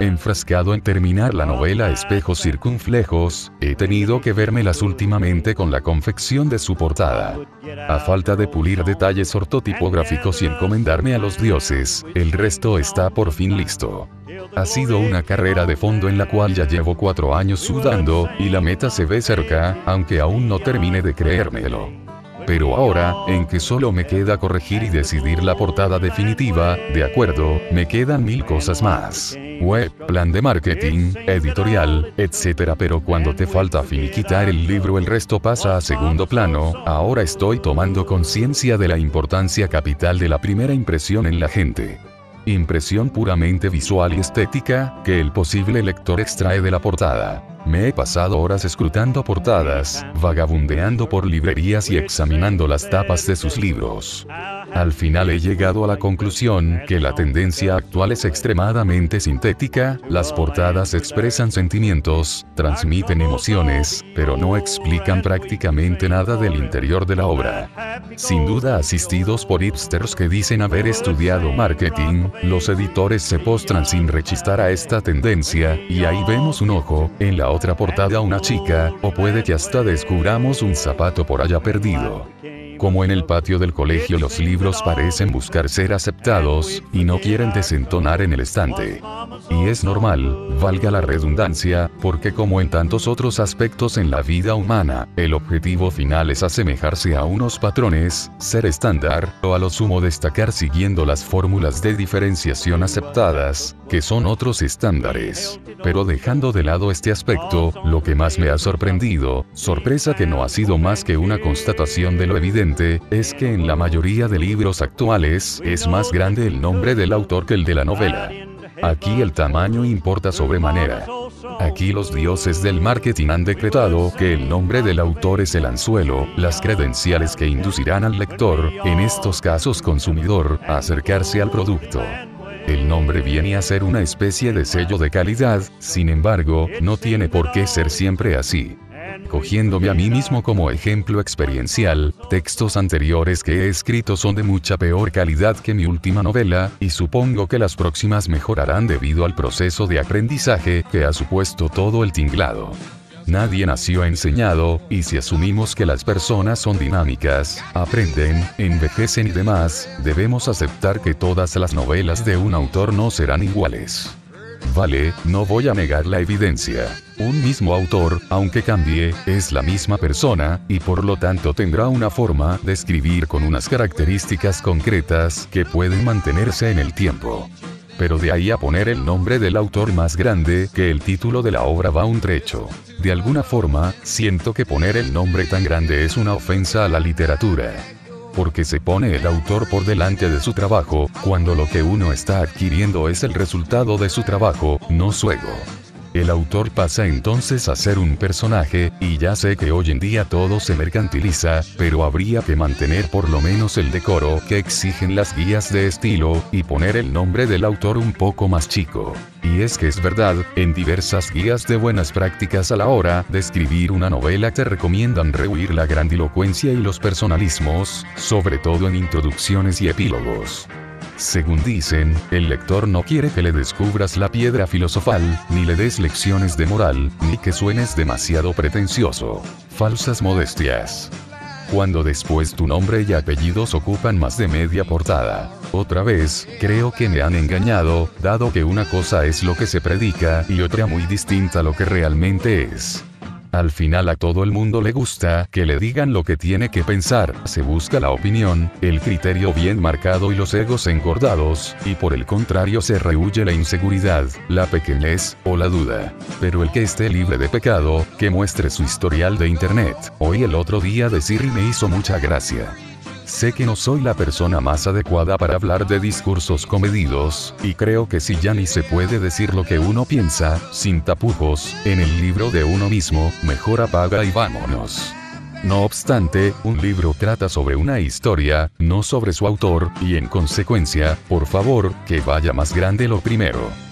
Enfrascado en terminar la novela Espejos Circunflejos, he tenido que vérmelas últimamente con la confección de su portada. A falta de pulir detalles ortotipográficos y encomendarme a los dioses, el resto está por fin listo. Ha sido una carrera de fondo en la cual ya llevo cuatro años sudando, y la meta se ve cerca, aunque aún no termine de creérmelo. Pero ahora, en que solo me queda corregir y decidir la portada definitiva, de acuerdo, me quedan mil cosas más. Web, plan de marketing, editorial, etc. Pero cuando te falta finiquitar el libro el resto pasa a segundo plano, ahora estoy tomando conciencia de la importancia capital de la primera impresión en la gente impresión puramente visual y estética, que el posible lector extrae de la portada. Me he pasado horas escrutando portadas, vagabundeando por librerías y examinando las tapas de sus libros. Al final he llegado a la conclusión que la tendencia actual es extremadamente sintética, las portadas expresan sentimientos, transmiten emociones, pero no explican prácticamente nada del interior de la obra. Sin duda asistidos por hipsters que dicen haber estudiado marketing, los editores se postran sin rechistar a esta tendencia, y ahí vemos un ojo, en la otra portada una chica, o puede que hasta descubramos un zapato por allá perdido. Como en el patio del colegio los libros parecen buscar ser aceptados, y no quieren desentonar en el estante. Y es normal, valga la redundancia, porque como en tantos otros aspectos en la vida humana, el objetivo final es asemejarse a unos patrones, ser estándar, o a lo sumo destacar siguiendo las fórmulas de diferenciación aceptadas, que son otros estándares. Pero dejando de lado este aspecto, lo que más me ha sorprendido, sorpresa que no ha sido más que una constatación de lo evidente, es que en la mayoría de libros actuales es más grande el nombre del autor que el de la novela. Aquí el tamaño importa sobremanera. Aquí los dioses del marketing han decretado que el nombre del autor es el anzuelo, las credenciales que inducirán al lector, en estos casos consumidor, a acercarse al producto. El nombre viene a ser una especie de sello de calidad, sin embargo, no tiene por qué ser siempre así cogiéndome a mí mismo como ejemplo experiencial, textos anteriores que he escrito son de mucha peor calidad que mi última novela, y supongo que las próximas mejorarán debido al proceso de aprendizaje que ha supuesto todo el tinglado. Nadie nació enseñado, y si asumimos que las personas son dinámicas, aprenden, envejecen y demás, debemos aceptar que todas las novelas de un autor no serán iguales. Vale, no voy a negar la evidencia. Un mismo autor, aunque cambie, es la misma persona, y por lo tanto tendrá una forma de escribir con unas características concretas que pueden mantenerse en el tiempo. Pero de ahí a poner el nombre del autor más grande que el título de la obra va un trecho. De alguna forma, siento que poner el nombre tan grande es una ofensa a la literatura porque se pone el autor por delante de su trabajo, cuando lo que uno está adquiriendo es el resultado de su trabajo, no su ego. El autor pasa entonces a ser un personaje, y ya sé que hoy en día todo se mercantiliza, pero habría que mantener por lo menos el decoro que exigen las guías de estilo, y poner el nombre del autor un poco más chico. Y es que es verdad, en diversas guías de buenas prácticas a la hora de escribir una novela te recomiendan rehuir la grandilocuencia y los personalismos, sobre todo en introducciones y epílogos. Según dicen, el lector no quiere que le descubras la piedra filosofal, ni le des lecciones de moral, ni que suenes demasiado pretencioso. Falsas modestias. Cuando después tu nombre y apellidos ocupan más de media portada. Otra vez, creo que me han engañado, dado que una cosa es lo que se predica y otra muy distinta lo que realmente es. Al final a todo el mundo le gusta que le digan lo que tiene que pensar, se busca la opinión, el criterio bien marcado y los egos engordados, y por el contrario se rehuye la inseguridad, la pequeñez, o la duda. Pero el que esté libre de pecado, que muestre su historial de internet. Hoy el otro día de Siri me hizo mucha gracia. Sé que no soy la persona más adecuada para hablar de discursos comedidos, y creo que si ya ni se puede decir lo que uno piensa, sin tapujos, en el libro de uno mismo, mejor apaga y vámonos. No obstante, un libro trata sobre una historia, no sobre su autor, y en consecuencia, por favor, que vaya más grande lo primero.